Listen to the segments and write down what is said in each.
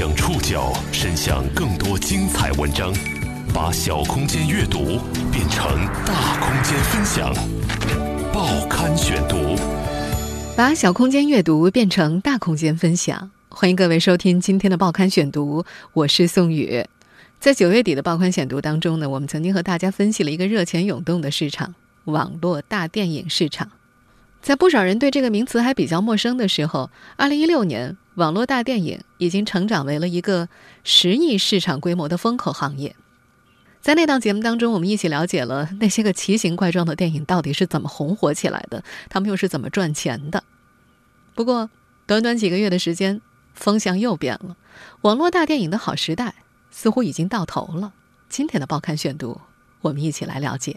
将触角伸向更多精彩文章，把小空间阅读变成大空间分享。报刊选读，把小空间阅读变成大空间分享。欢迎各位收听今天的报刊选读，我是宋宇。在九月底的报刊选读当中呢，我们曾经和大家分析了一个热钱涌动的市场——网络大电影市场。在不少人对这个名词还比较陌生的时候，二零一六年，网络大电影已经成长为了一个十亿市场规模的风口行业。在那档节目当中，我们一起了解了那些个奇形怪状的电影到底是怎么红火起来的，他们又是怎么赚钱的。不过，短短几个月的时间，风向又变了，网络大电影的好时代似乎已经到头了。今天的报刊选读，我们一起来了解。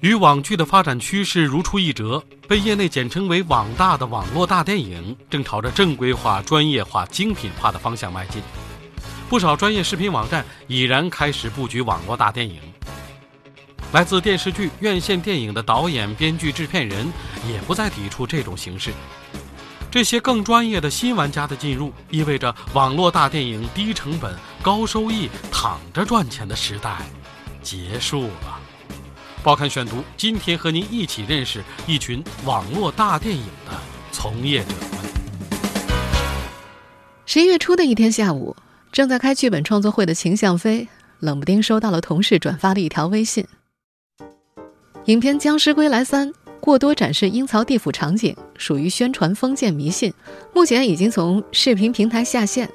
与网剧的发展趋势如出一辙，被业内简称为“网大”的网络大电影，正朝着正规化、专业化、精品化的方向迈进。不少专业视频网站已然开始布局网络大电影。来自电视剧、院线电影的导演、编剧、制片人也不再抵触这种形式。这些更专业的新玩家的进入，意味着网络大电影低成本、高收益、躺着赚钱的时代结束了。报刊选读，今天和您一起认识一群网络大电影的从业者们。十一月初的一天下午，正在开剧本创作会的秦向飞，冷不丁收到了同事转发的一条微信：影片《僵尸归来三》过多展示阴曹地府场景，属于宣传封建迷信，目前已经从视频平台下线。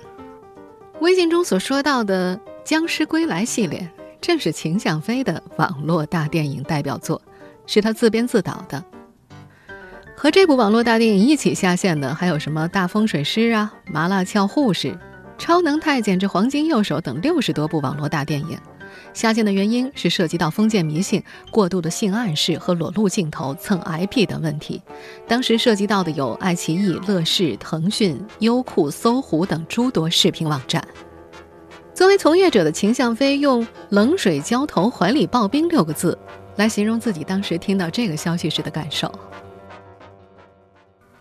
微信中所说到的《僵尸归来》系列。正是秦向飞的网络大电影代表作，是他自编自导的。和这部网络大电影一起下线的，还有什么《大风水师》啊，《麻辣俏护士》《超能太监之黄金右手》等六十多部网络大电影。下线的原因是涉及到封建迷信、过度的性暗示和裸露镜头、蹭 IP 等问题。当时涉及到的有爱奇艺、乐视、腾讯、优酷、搜狐等诸多视频网站。作为从业者的秦向飞用“冷水浇头，怀里抱冰”六个字来形容自己当时听到这个消息时的感受。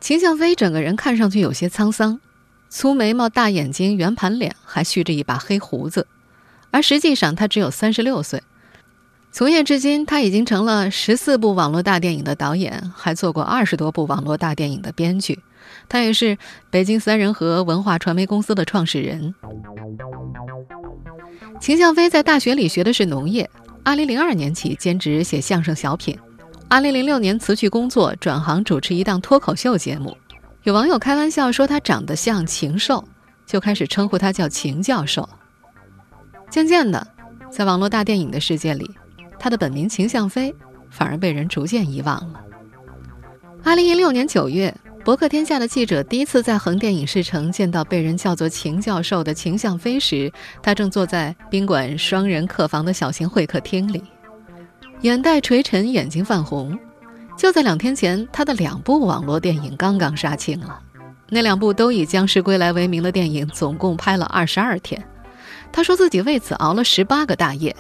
秦向飞整个人看上去有些沧桑，粗眉毛、大眼睛、圆盘脸，还蓄着一把黑胡子，而实际上他只有三十六岁。从业至今，他已经成了十四部网络大电影的导演，还做过二十多部网络大电影的编剧。他也是北京三人和文化传媒公司的创始人。秦向飞在大学里学的是农业，2002年起兼职写相声小品，2006年辞去工作，转行主持一档脱口秀节目。有网友开玩笑说他长得像禽兽，就开始称呼他叫秦教授。渐渐的，在网络大电影的世界里，他的本名秦向飞反而被人逐渐遗忘了。2016年9月。博客天下的记者第一次在横店影视城见到被人叫做秦教授的秦向飞时，他正坐在宾馆双人客房的小型会客厅里，眼袋垂沉，眼睛泛红。就在两天前，他的两部网络电影刚刚杀青了，那两部都以《僵尸归来》为名的电影，总共拍了二十二天。他说自己为此熬了十八个大夜。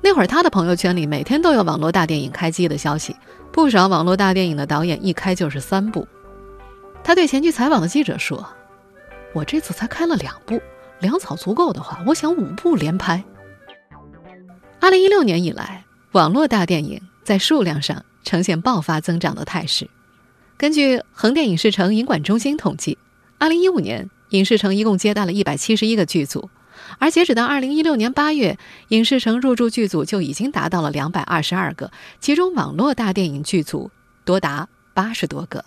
那会儿，他的朋友圈里每天都有网络大电影开机的消息，不少网络大电影的导演一开就是三部。他对前去采访的记者说：“我这次才开了两部，粮草足够的话，我想五部连拍。”二零一六年以来，网络大电影在数量上呈现爆发增长的态势。根据横店影视城影管中心统计，二零一五年影视城一共接待了一百七十一个剧组，而截止到二零一六年八月，影视城入驻剧组就已经达到了两百二十二个，其中网络大电影剧组多达八十多个。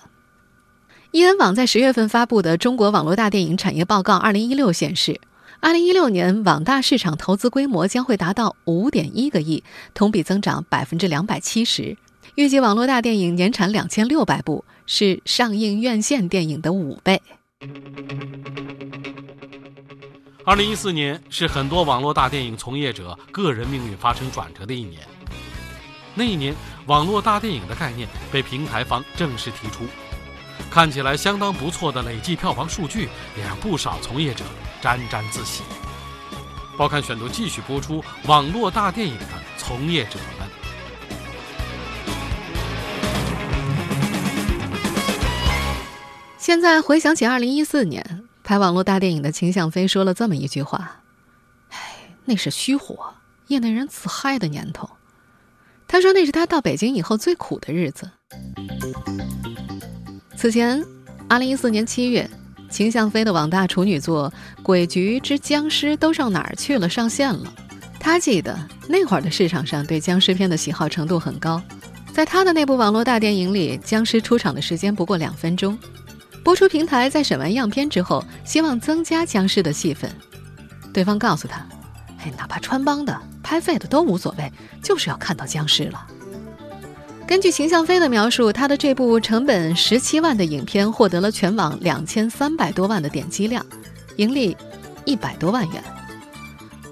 易恩网在十月份发布的《中国网络大电影产业报告（二零一六）》显示，二零一六年网大市场投资规模将会达到五点一个亿，同比增长百分之两百七十。预计网络大电影年产两千六百部，是上映院线电影的五倍。二零一四年是很多网络大电影从业者个人命运发生转折的一年。那一年，网络大电影的概念被平台方正式提出。看起来相当不错的累计票房数据，也让不少从业者沾沾自喜。报刊选读继续播出网络大电影的从业者们。现在回想起2014年拍网络大电影的秦向飞说了这么一句话：“哎，那是虚火，业内人自嗨的年头。”他说那是他到北京以后最苦的日子。此前，2014年7月，秦向飞的网大处女作《鬼局之僵尸都上哪儿去了》上线了。他记得那会儿的市场上对僵尸片的喜好程度很高，在他的那部网络大电影里，僵尸出场的时间不过两分钟。播出平台在审完样片之后，希望增加僵尸的戏份。对方告诉他：“哎，哪怕穿帮的、拍废的都无所谓，就是要看到僵尸了。”根据秦向飞的描述，他的这部成本十七万的影片获得了全网两千三百多万的点击量，盈利一百多万元。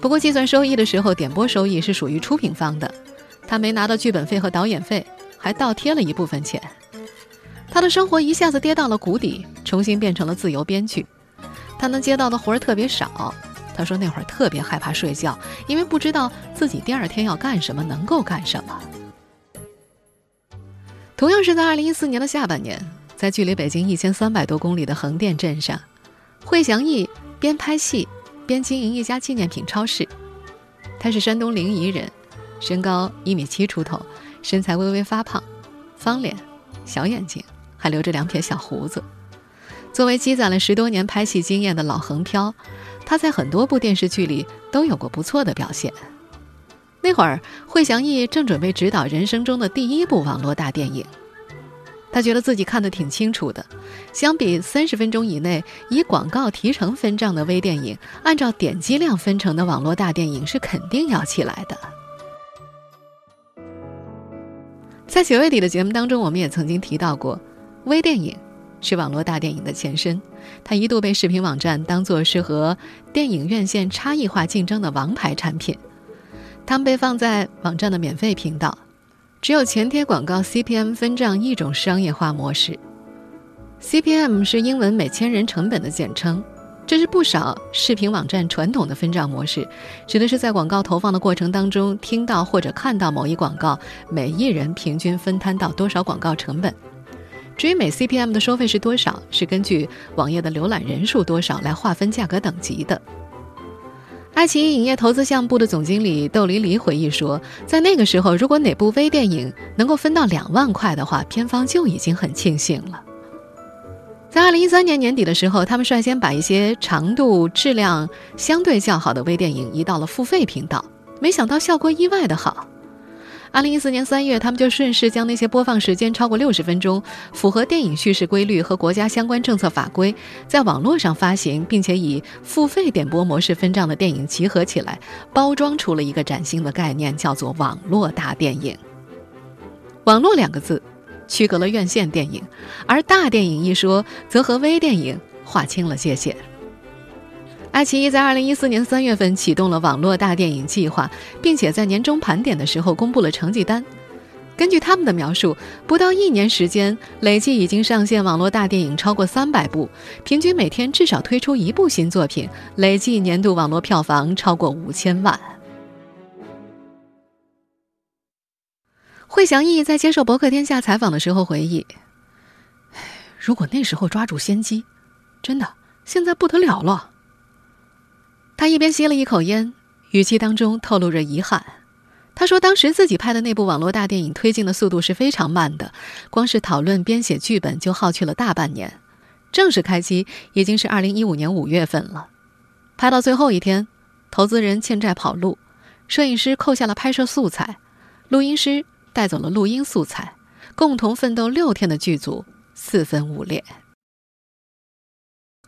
不过计算收益的时候，点播收益是属于出品方的，他没拿到剧本费和导演费，还倒贴了一部分钱。他的生活一下子跌到了谷底，重新变成了自由编剧。他能接到的活儿特别少。他说那会儿特别害怕睡觉，因为不知道自己第二天要干什么，能够干什么。同样是在二零一四年的下半年，在距离北京一千三百多公里的横店镇上，惠祥义边拍戏边经营一家纪念品超市。他是山东临沂人，身高一米七出头，身材微微发胖，方脸，小眼睛。还留着两撇小胡子。作为积攒了十多年拍戏经验的老横漂，他在很多部电视剧里都有过不错的表现。那会儿，惠祥义正准备执导人生中的第一部网络大电影，他觉得自己看得挺清楚的。相比三十分钟以内以广告提成分账的微电影，按照点击量分成的网络大电影是肯定要起来的。在九月底的节目当中，我们也曾经提到过。微电影是网络大电影的前身，它一度被视频网站当作是和电影院线差异化竞争的王牌产品。它们被放在网站的免费频道，只有前贴广告 CPM 分账一种商业化模式。CPM 是英文每千人成本的简称，这是不少视频网站传统的分账模式，指的是在广告投放的过程当中听到或者看到某一广告，每一人平均分摊到多少广告成本。至于每 CPM 的收费是多少，是根据网页的浏览人数多少来划分价格等级的。爱奇艺影业投资项目部的总经理窦黎黎回忆说，在那个时候，如果哪部微电影能够分到两万块的话，片方就已经很庆幸了。在二零一三年年底的时候，他们率先把一些长度、质量相对较好的微电影移到了付费频道，没想到效果意外的好。二零一四年三月，他们就顺势将那些播放时间超过六十分钟、符合电影叙事规律和国家相关政策法规，在网络上发行并且以付费点播模式分账的电影集合起来，包装出了一个崭新的概念，叫做“网络大电影”。网络两个字，区隔了院线电影，而大电影一说，则和微电影划清了界限。爱奇艺在二零一四年三月份启动了网络大电影计划，并且在年终盘点的时候公布了成绩单。根据他们的描述，不到一年时间，累计已经上线网络大电影超过三百部，平均每天至少推出一部新作品，累计年度网络票房超过五千万。惠祥义在接受博客天下采访的时候回忆：“如果那时候抓住先机，真的现在不得了了。”他一边吸了一口烟，语气当中透露着遗憾。他说：“当时自己拍的那部网络大电影推进的速度是非常慢的，光是讨论、编写剧本就耗去了大半年。正式开机已经是二零一五年五月份了。拍到最后一天，投资人欠债跑路，摄影师扣下了拍摄素材，录音师带走了录音素材，共同奋斗六天的剧组四分五裂。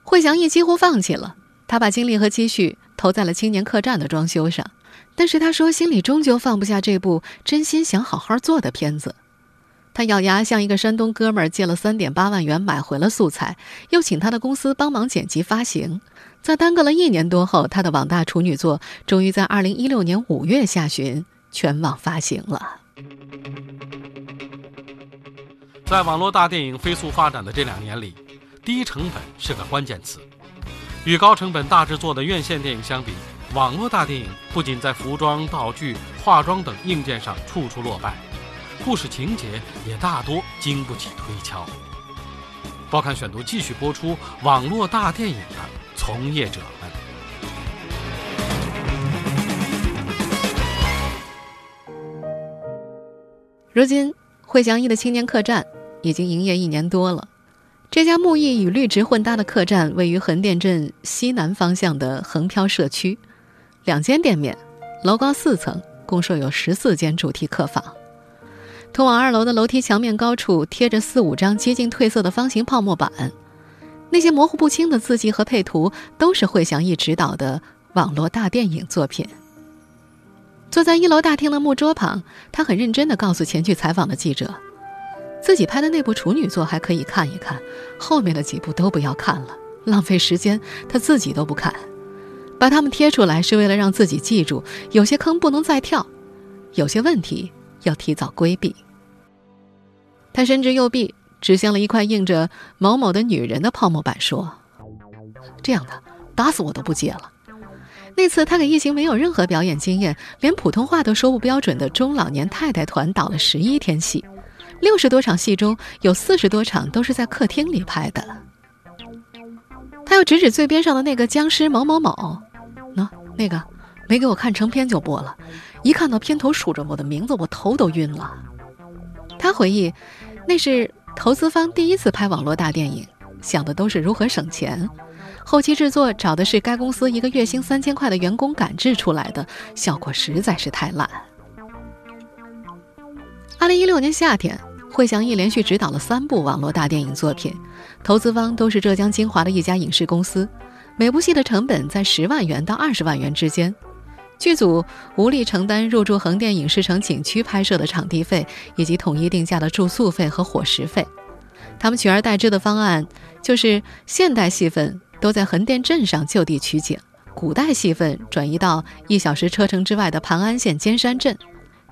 惠祥义几乎放弃了。”他把精力和积蓄投在了青年客栈的装修上，但是他说心里终究放不下这部真心想好好做的片子。他咬牙向一个山东哥们儿借了三点八万元买回了素材，又请他的公司帮忙剪辑发行。在耽搁了一年多后，他的网大处女作终于在二零一六年五月下旬全网发行了。在网络大电影飞速发展的这两年里，低成本是个关键词。与高成本大制作的院线电影相比，网络大电影不仅在服装、道具、化妆等硬件上处处落败，故事情节也大多经不起推敲。报刊选读继续播出网络大电影的从业者们。如今，惠祥一的青年客栈已经营业一年多了。这家木艺与绿植混搭的客栈位于横店镇西南方向的横漂社区，两间店面，楼高四层，共设有十四间主题客房。通往二楼的楼梯墙面高处贴着四五张接近褪色的方形泡沫板，那些模糊不清的字迹和配图都是惠祥义执导的网络大电影作品。坐在一楼大厅的木桌旁，他很认真地告诉前去采访的记者，自己拍的那部处女作还可以看一看，后面的几部都不要看了，浪费时间，他自己都不看。把它们贴出来是为了让自己记住，有些坑不能再跳，有些问题。要提早规避。他伸直右臂，指向了一块印着“某某的女人”的泡沫板，说：“这样的，打死我都不接了。”那次他给一行没有任何表演经验、连普通话都说不标准的中老年太太团导了十一天戏，六十多场戏中有四十多场都是在客厅里拍的。他又指指最边上的那个僵尸某某某，喏，那个没给我看成片就播了。一看到片头数着我的名字，我头都晕了。他回忆，那是投资方第一次拍网络大电影，想的都是如何省钱。后期制作找的是该公司一个月薪三千块的员工赶制出来的，效果实在是太烂。二零一六年夏天，惠祥义连续执导了三部网络大电影作品，投资方都是浙江金华的一家影视公司，每部戏的成本在十万元到二十万元之间。剧组无力承担入住横店影视城景区拍摄的场地费，以及统一定价的住宿费和伙食费。他们取而代之的方案就是现代戏份都在横店镇上就地取景，古代戏份转移到一小时车程之外的磐安县尖山镇。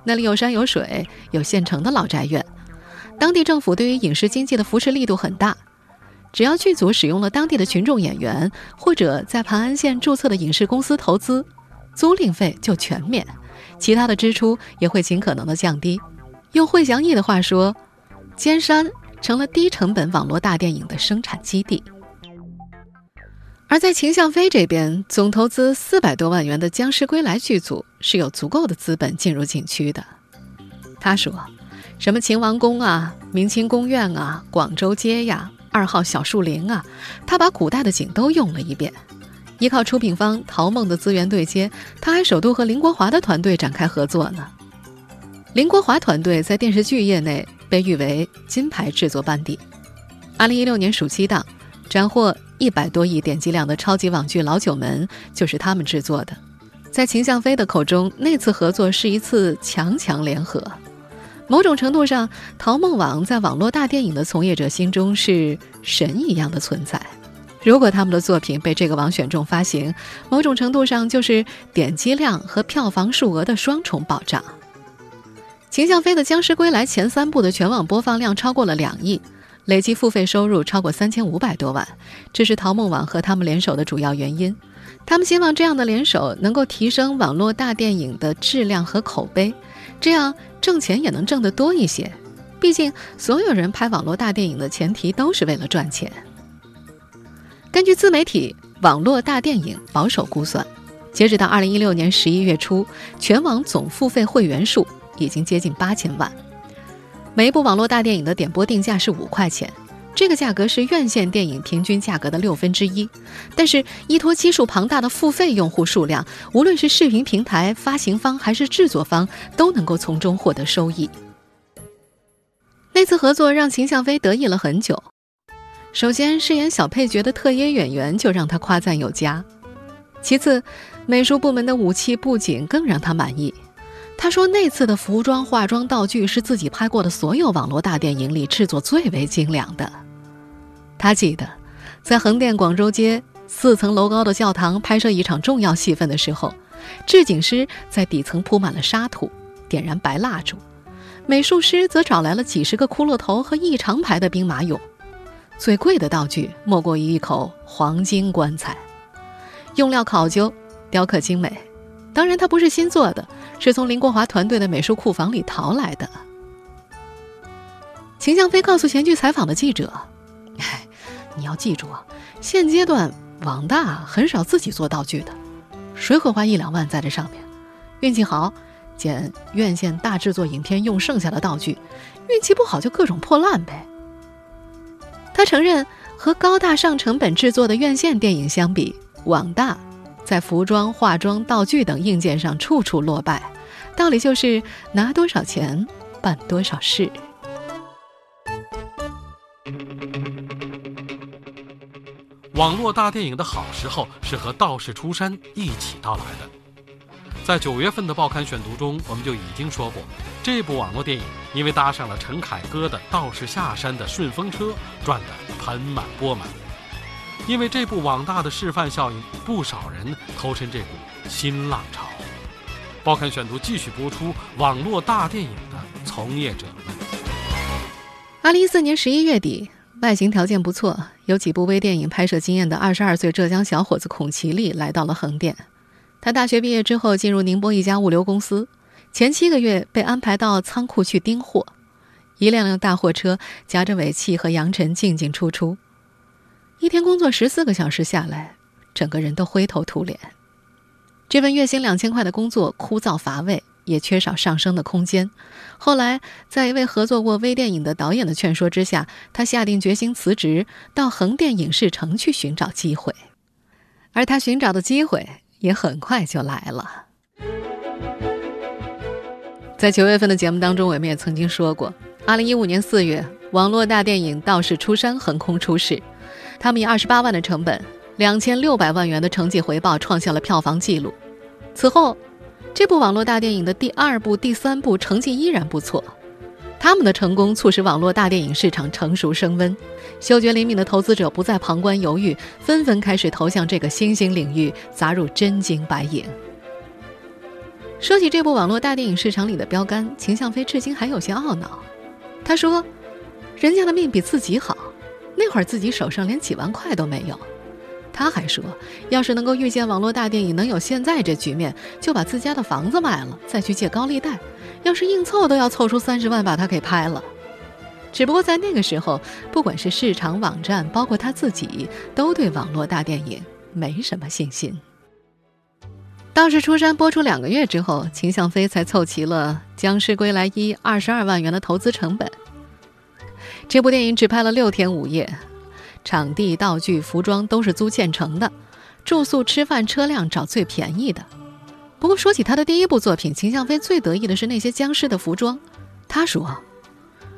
那里有山有水，有现成的老宅院。当地政府对于影视经济的扶持力度很大，只要剧组使用了当地的群众演员，或者在盘安县注册的影视公司投资。租赁费就全免，其他的支出也会尽可能的降低。用惠祥义的话说，尖山成了低成本网络大电影的生产基地。而在秦向飞这边，总投资四百多万元的《僵尸归来》剧组是有足够的资本进入景区的。他说：“什么秦王宫啊、明清宫苑啊、广州街呀、二号小树林啊，他把古代的景都用了一遍。”依靠出品方陶梦的资源对接，他还首度和林国华的团队展开合作呢。林国华团队在电视剧业内被誉为金牌制作班底。二零一六年暑期档斩获一百多亿点击量的超级网剧《老九门》就是他们制作的。在秦向飞的口中，那次合作是一次强强联合。某种程度上，淘梦网在网络大电影的从业者心中是神一样的存在。如果他们的作品被这个网选中发行，某种程度上就是点击量和票房数额的双重保障。秦向飞的《僵尸归来》前三部的全网播放量超过了两亿，累计付费收入超过三千五百多万，这是淘梦网和他们联手的主要原因。他们希望这样的联手能够提升网络大电影的质量和口碑，这样挣钱也能挣得多一些。毕竟，所有人拍网络大电影的前提都是为了赚钱。根据自媒体网络大电影保守估算，截止到二零一六年十一月初，全网总付费会员数已经接近八千万。每一部网络大电影的点播定价是五块钱，这个价格是院线电影平均价格的六分之一。但是，依托基数庞大的付费用户数量，无论是视频平台、发行方还是制作方，都能够从中获得收益。那次合作让秦向飞得意了很久。首先，饰演小配角的特约演员就让他夸赞有加。其次，美术部门的武器布景更让他满意。他说，那次的服装、化妆、道具是自己拍过的所有网络大电影里制作最为精良的。他记得，在横店广州街四层楼高的教堂拍摄一场重要戏份的时候，制景师在底层铺满了沙土，点燃白蜡烛，美术师则找来了几十个骷髅头和一长排的兵马俑。最贵的道具莫过于一口黄金棺材，用料考究，雕刻精美。当然，它不是新做的，是从林国华团队的美术库房里淘来的。秦向飞告诉前去采访的记者：“你要记住啊，现阶段网大很少自己做道具的，谁会花一两万在这上面？运气好，捡院线大制作影片用剩下的道具；运气不好，就各种破烂呗。他承认，和高大上成本制作的院线电影相比，网大在服装、化妆、道具等硬件上处处落败。道理就是拿多少钱办多少事。网络大电影的好时候是和《道士出山》一起到来的。在九月份的报刊选读中，我们就已经说过，这部网络电影因为搭上了陈凯歌的《道士下山》的顺风车，赚得盆满钵满。因为这部网大的示范效应，不少人投身这股新浪潮。报刊选读继续播出网络大电影的从业者们。二零一四年十一月底，外形条件不错、有几部微电影拍摄经验的二十二岁浙江小伙子孔其力来到了横店。他大学毕业之后进入宁波一家物流公司，前七个月被安排到仓库去盯货，一辆辆大货车夹着尾气和扬尘进进出出，一天工作十四个小时下来，整个人都灰头土脸。这份月薪两千块的工作枯燥乏味，也缺少上升的空间。后来，在一位合作过微电影的导演的劝说之下，他下定决心辞职，到横店影视城去寻找机会。而他寻找的机会。也很快就来了。在九月份的节目当中，我们也曾经说过，二零一五年四月，网络大电影《道士出山》横空出世，他们以二十八万的成本，两千六百万元的成绩回报，创下了票房纪录。此后，这部网络大电影的第二部、第三部成绩依然不错。他们的成功促使网络大电影市场成熟升温，嗅觉灵敏的投资者不再旁观犹豫，纷纷开始投向这个新兴领域，砸入真金白银。说起这部网络大电影市场里的标杆，秦向飞至今还有些懊恼。他说：“人家的命比自己好，那会儿自己手上连几万块都没有。”他还说：“要是能够遇见网络大电影能有现在这局面，就把自家的房子卖了，再去借高利贷。要是硬凑，都要凑出三十万把它给拍了。”只不过在那个时候，不管是市场网站，包括他自己，都对网络大电影没什么信心。《道士出山》播出两个月之后，秦向飞才凑齐了《僵尸归来一》二十二万元的投资成本。这部电影只拍了六天五夜。场地、道具、服装都是租现成的，住宿、吃饭、车辆找最便宜的。不过说起他的第一部作品，秦向飞最得意的是那些僵尸的服装。他说：“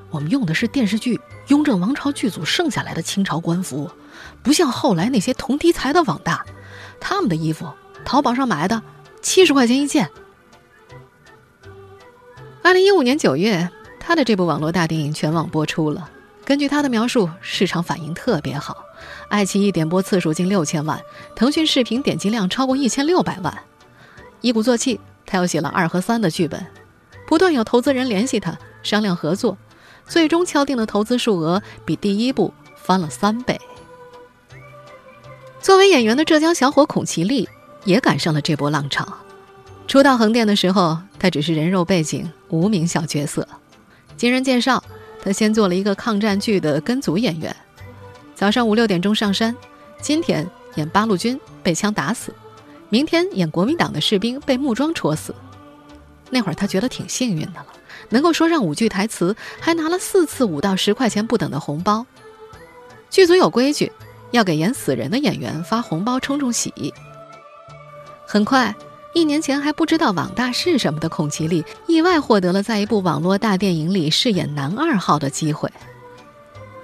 我们用的是电视剧《雍正王朝》剧组剩下来的清朝官服，不像后来那些同题材的网大，他们的衣服淘宝上买的七十块钱一件。”二零一五年九月，他的这部网络大电影全网播出了。根据他的描述，市场反应特别好，爱奇艺点播次数近六千万，腾讯视频点击量超过一千六百万。一鼓作气，他又写了二和三的剧本，不断有投资人联系他商量合作，最终敲定的投资数额比第一部翻了三倍。作为演员的浙江小伙孔其力也赶上了这波浪潮。初到横店的时候，他只是人肉背景，无名小角色。经人介绍。他先做了一个抗战剧的跟组演员，早上五六点钟上山，今天演八路军被枪打死，明天演国民党的士兵被木桩戳死。那会儿他觉得挺幸运的了，能够说上五句台词，还拿了四次五到十块钱不等的红包。剧组有规矩，要给演死人的演员发红包冲冲喜。很快。一年前还不知道网大是什么的孔奇力，意外获得了在一部网络大电影里饰演男二号的机会。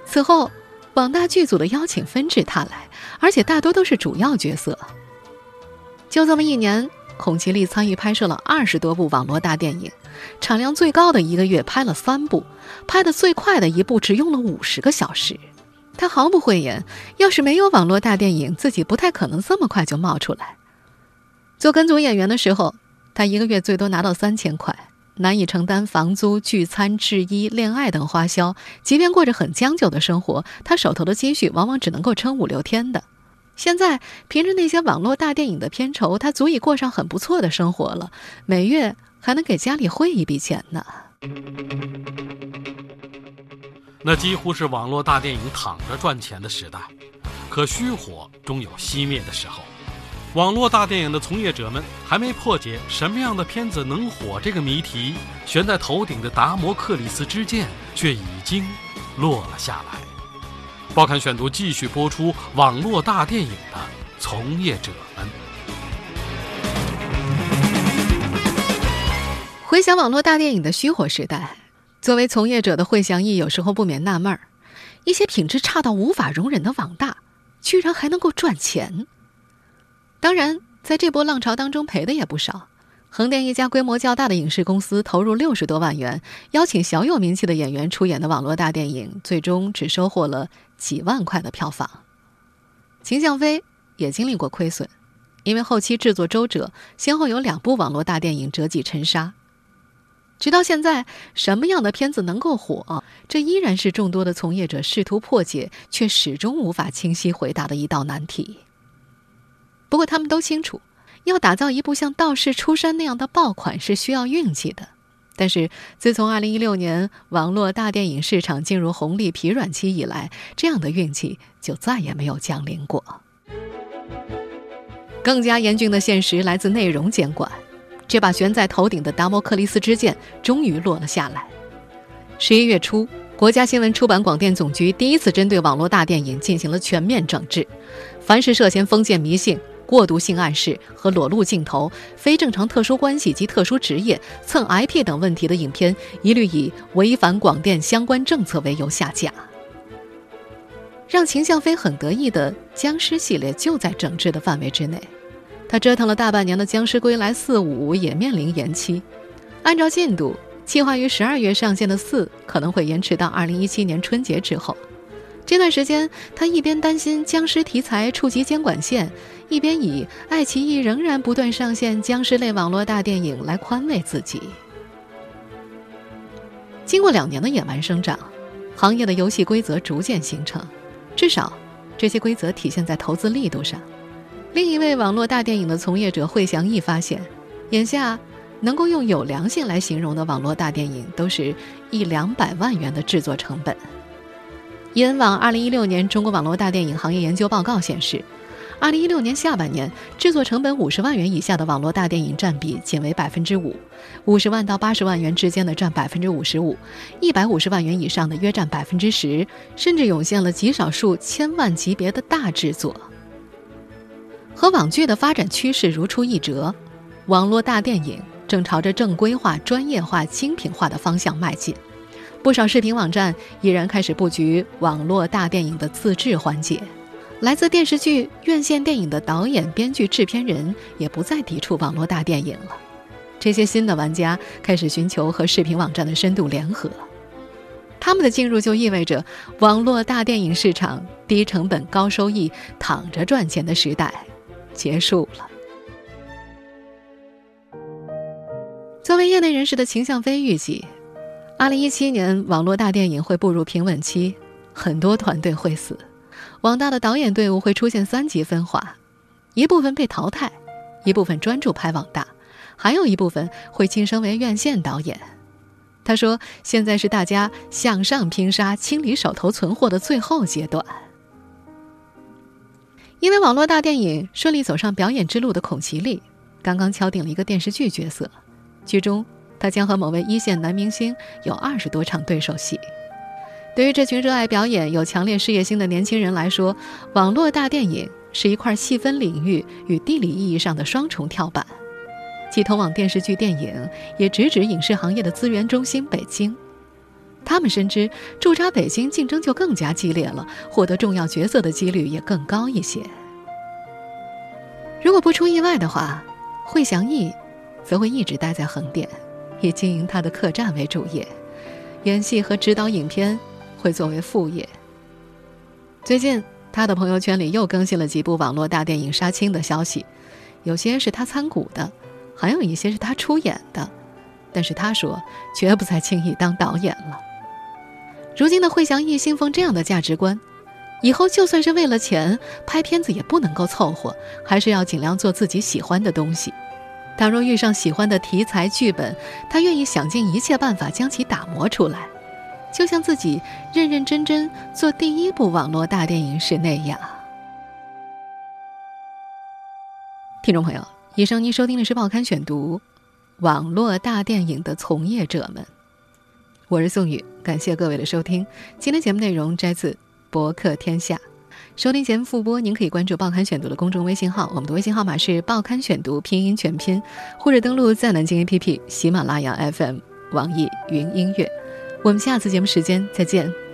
此后，网大剧组的邀请纷至沓来，而且大多都是主要角色。就这么一年，孔奇力参与拍摄了二十多部网络大电影，产量最高的一个月拍了三部，拍的最快的一部只用了五十个小时。他毫不讳言，要是没有网络大电影，自己不太可能这么快就冒出来。做跟组演员的时候，他一个月最多拿到三千块，难以承担房租、聚餐、制衣、恋爱等花销。即便过着很将就的生活，他手头的积蓄往往只能够撑五六天的。现在凭着那些网络大电影的片酬，他足以过上很不错的生活了，每月还能给家里汇一笔钱呢。那几乎是网络大电影躺着赚钱的时代。可虚火终有熄灭的时候，网络大电影的从业者们还没破解什么样的片子能火这个谜题，悬在头顶的达摩克里斯之剑却已经落了下来。报刊选读继续播出网络大电影的从业者们。回想网络大电影的虚火时代，作为从业者的惠祥义有时候不免纳闷儿：一些品质差到无法容忍的网大，居然还能够赚钱。当然，在这波浪潮当中赔的也不少。横店一家规模较大的影视公司投入六十多万元，邀请小有名气的演员出演的网络大电影，最终只收获了几万块的票房。秦向飞也经历过亏损，因为后期制作周折，先后有两部网络大电影折戟沉沙。直到现在，什么样的片子能够火？这依然是众多的从业者试图破解却始终无法清晰回答的一道难题。不过，他们都清楚，要打造一部像《道士出山》那样的爆款是需要运气的。但是，自从2016年网络大电影市场进入红利疲软期以来，这样的运气就再也没有降临过。更加严峻的现实来自内容监管。这把悬在头顶的达摩克利斯之剑终于落了下来。十一月初，国家新闻出版广电总局第一次针对网络大电影进行了全面整治，凡是涉嫌封建迷信、过度性暗示和裸露镜头、非正常特殊关系及特殊职业、蹭 IP 等问题的影片，一律以违反广电相关政策为由下架。让秦向飞很得意的僵尸系列就在整治的范围之内。他折腾了大半年的《僵尸归来四五》也面临延期。按照进度，计划于十二月上线的四可能会延迟到二零一七年春节之后。这段时间，他一边担心僵尸题材触及监管线，一边以爱奇艺仍然不断上线僵尸类网络大电影来宽慰自己。经过两年的野蛮生长，行业的游戏规则逐渐形成，至少这些规则体现在投资力度上。另一位网络大电影的从业者惠祥义发现，眼下能够用有良性来形容的网络大电影，都是一两百万元的制作成本。银网二零一六年中国网络大电影行业研究报告显示，二零一六年下半年制作成本五十万元以下的网络大电影占比仅为百分之五，五十万到八十万元之间的占百分之五十五，一百五十万元以上的约占百分之十，甚至涌现了极少数千万级别的大制作。和网剧的发展趋势如出一辙，网络大电影正朝着正规化、专业化、精品化的方向迈进。不少视频网站已然开始布局网络大电影的自制环节。来自电视剧、院线电影的导演、编剧、制片人也不再抵触网络大电影了。这些新的玩家开始寻求和视频网站的深度联合。他们的进入就意味着网络大电影市场低成本、高收益、躺着赚钱的时代。结束了。作为业内人士的秦向飞预计，二零一七年网络大电影会步入平稳期，很多团队会死，网大的导演队伍会出现三级分化，一部分被淘汰，一部分专注拍网大，还有一部分会晋升为院线导演。他说：“现在是大家向上拼杀、清理手头存货的最后阶段。”因为网络大电影顺利走上表演之路的孔齐力，刚刚敲定了一个电视剧角色，剧中他将和某位一线男明星有二十多场对手戏。对于这群热爱表演、有强烈事业心的年轻人来说，网络大电影是一块细分领域与地理意义上的双重跳板，既通往电视剧、电影，也直指影视行业的资源中心——北京。他们深知驻扎北京竞争就更加激烈了，获得重要角色的几率也更高一些。如果不出意外的话，惠祥义则会一直待在横店，以经营他的客栈为主业，演戏和指导影片会作为副业。最近，他的朋友圈里又更新了几部网络大电影杀青的消息，有些是他参股的，还有一些是他出演的，但是他说绝不再轻易当导演了。如今的惠祥义信奉这样的价值观，以后就算是为了钱拍片子也不能够凑合，还是要尽量做自己喜欢的东西。倘若遇上喜欢的题材剧本，他愿意想尽一切办法将其打磨出来。就像自己认认真真做第一部网络大电影时那样。听众朋友，以上您收听的是《报刊选读》，网络大电影的从业者们。我是宋宇，感谢各位的收听。今天节目内容摘自《博客天下》，收听节目复播，您可以关注《报刊选读》的公众微信号，我们的微信号码是《报刊选读》拼音全拼，或者登录在南京 APP、喜马拉雅 FM、网易云音乐。我们下次节目时间再见。